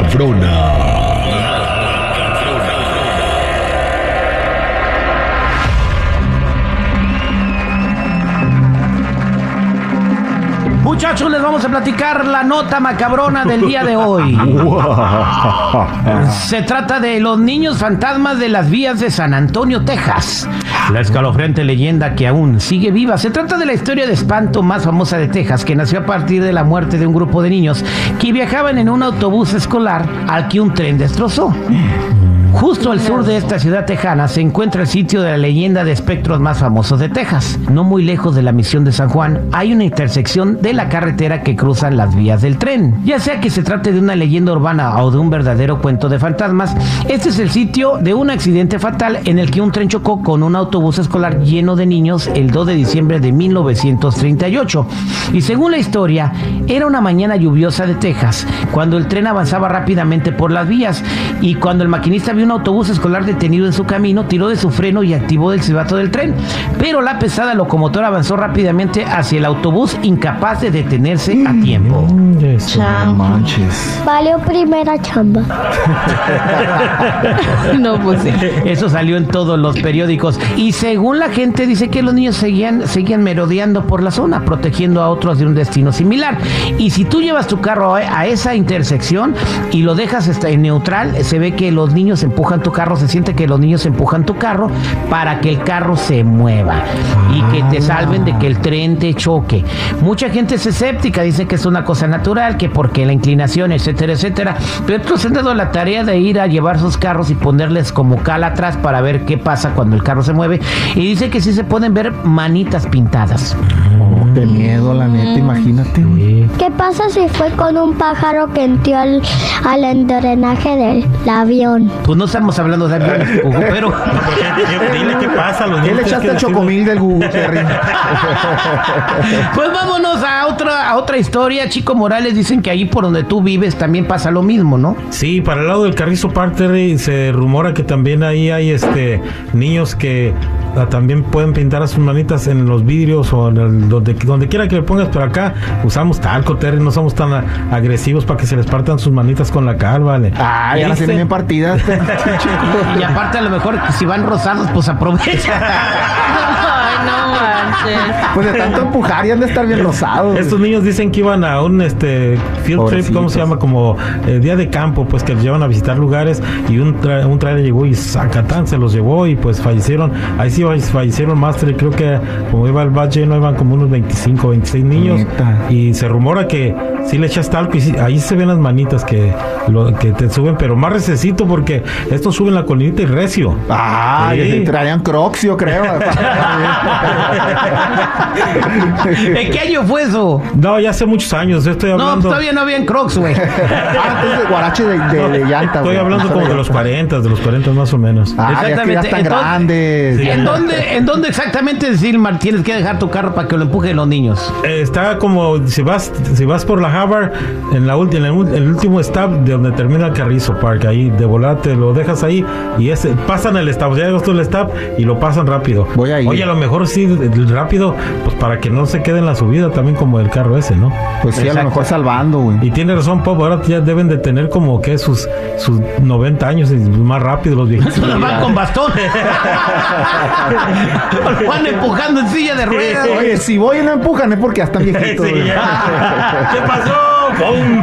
nota macabrona. Muchachos, les vamos a platicar la nota macabrona del día de hoy. Se trata de los niños fantasmas de las vías de San Antonio, Texas. La escalofriante leyenda que aún sigue viva. Se trata de la historia de espanto más famosa de Texas, que nació a partir de la muerte de un grupo de niños que viajaban en un autobús escolar al que un tren destrozó. Justo al sur de esta ciudad tejana se encuentra el sitio de la leyenda de espectros más famosos de Texas. No muy lejos de la misión de San Juan hay una intersección de la carretera que cruzan las vías del tren. Ya sea que se trate de una leyenda urbana o de un verdadero cuento de fantasmas, este es el sitio de un accidente fatal en el que un tren chocó con un autobús escolar lleno de niños el 2 de diciembre de 1938. Y según la historia, era una mañana lluviosa de Texas, cuando el tren avanzaba rápidamente por las vías y cuando el maquinista un autobús escolar detenido en su camino, tiró de su freno y activó el silbato del tren. Pero la pesada locomotora avanzó rápidamente hacia el autobús, incapaz de detenerse a tiempo. Chao. manches. Valió primera chamba. No, pues. Eso salió en todos los periódicos. Y según la gente, dice que los niños seguían, seguían merodeando por la zona, protegiendo a otros de un destino similar. Y si tú llevas tu carro a, a esa intersección y lo dejas este, en neutral, se ve que los niños empujan tu carro, se siente que los niños empujan tu carro para que el carro se mueva y que te salven de que el tren te choque. Mucha gente es escéptica, dice que es una cosa natural, que porque la inclinación, etcétera, etcétera. Pero otros han dado la tarea de ir a llevar sus carros y ponerles como cal atrás para ver qué pasa cuando el carro se mueve. Y dice que sí se pueden ver manitas pintadas. Qué miedo, la neta, imagínate, güey. ¿Qué pasa si fue con un pájaro que entró al, al endrenaje del avión? Pues no estamos hablando de aviones, Hugo, pero Dile qué pasa a los ¿Qué niños. le echaste que al chocomil del Google, Terry? pues vámonos a otra, a otra historia. Chico Morales dicen que ahí por donde tú vives también pasa lo mismo, ¿no? Sí, para el lado del Carrizo Park, Terry, se rumora que también ahí hay este niños que también pueden pintar a sus manitas en los vidrios o en el- donde, donde quiera que le pongas, pero acá usamos talco, Terry, no somos tan ah, agresivos para que se les partan sus manitas con la cal, vale. Ay, ahora ¿Viste? tienen bien partidas. Y aparte a lo mejor si van rosados, pues aprovecha. No manches. Pues de tanto empujar y han de estar bien rosados. Estos niños dicen que iban a un este field trip, ¿cómo se llama? Como eh, día de campo, pues que los llevan a visitar lugares y un, tra- un trailer llegó y Zacatán se los llevó y pues fallecieron. Ahí sí falle- fallecieron más, creo que como iba el valle no iban como unos 25, 26 niños Neta. y se rumora que si le echas talco y sí- ahí se ven las manitas que, lo, que te suben, pero más recesito porque estos suben la colinita y recio. Ay, Sí. traían crocs, yo creo. ¿En qué año fue eso? No, ya hace muchos años, yo estoy No, pues hablando... todavía no habían crocs, güey. Ah, entonces guarache de, de, de llanta, Estoy hablando como de los 40, de los 40 más o menos. Ah, que ya Exactamente. están Entonces- grandes. Sí. ¿En dónde, ¿En dónde exactamente, Silmar, tienes que dejar tu carro para que lo empujen los niños? Eh, Está como si vas si vas por la Harvard en la última en el, el último stop de donde termina el Carrizo Park ahí de volada te lo dejas ahí y ese pasan el stop ya llegas tú al stop y lo pasan rápido Voy a ir. oye a lo mejor sí el rápido pues para que no se quede en la subida también como el carro ese no Pues sí, a lo Exacto. mejor salvando, güey. y tiene razón Pop ahora ya deben de tener como que sus sus 90 años y más rápido los viejitos Los van con bastón. Los van empujando en silla de ruedas. Oye, si voy y no empujan es porque ya están viejitos, Sí, ya. ¿qué pasó?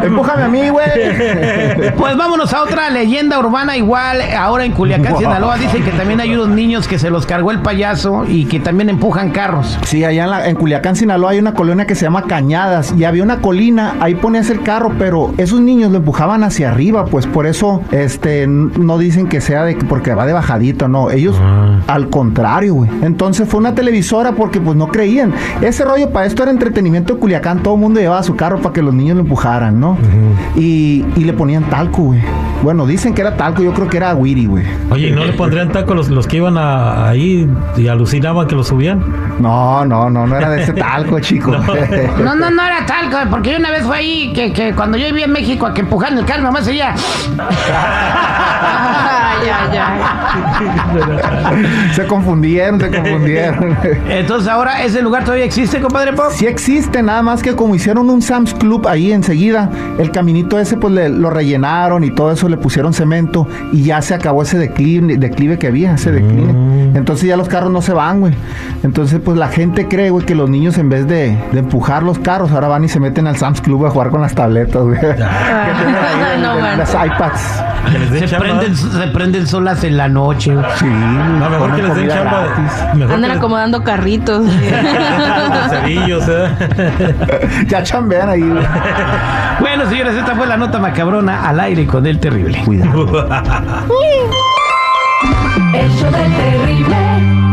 Empújame a mí, güey. Pues vámonos a otra leyenda urbana igual. Ahora en Culiacán, Wow. Sinaloa, dicen que también hay unos niños que se los cargó el payaso y que también empujan carros. Sí, allá en, la- en Culiacán, Sinaloa, hay una colonia que se llama Cañadas y había una colina, ahí ponías el carro, pero esos niños lo empujaban hacia arriba, pues por eso este no dicen que sea de porque va de bajadito, no, ellos Ah. al contrario, güey. Entonces fue una televisora porque pues no creían. Ese rollo para esto era entretenimiento de Culiacán, todo el mundo llevaba su carro para que los niños lo empujaran, ¿no? y, y le ponían talco, güey. Bueno, dicen que era talco, yo creo que era Wiri, güey. Oye, ¿y no le pondrían taco los, los que iban a, ahí y alucinaban que lo subían? No, no, no, no era de ese talco, chico. No, no, no era tal, co- porque yo una vez fue ahí que, que cuando yo vivía en México a que empujaron el carro nomás seguía. Ay, ay, ay. se confundieron, se confundieron. Entonces ahora ese lugar todavía existe, compadre Pop. Sí existe, nada más que como hicieron un Sam's Club ahí enseguida, el caminito ese pues le- lo rellenaron y todo eso le pusieron cemento y ya se acabó ese declive, declive que había, ese declive. Entonces ya los carros no se van, güey. Entonces pues la gente cree, güey, que los niños en vez de, de empujar los carros, ahora van y se meten al Sam's Club a jugar con las tabletas, güey. No de- las iPads. Que les den Se chamba. prenden, se prenden solas en la noche. güey. Sí, No, mejor que les den chamba. Mejor Andan les- acomodando carritos. ¿eh? ya chambean ahí, güey. Bueno, señores, esta fue la nota macabrona al aire con el terrible. Cuidado. El show del terrible.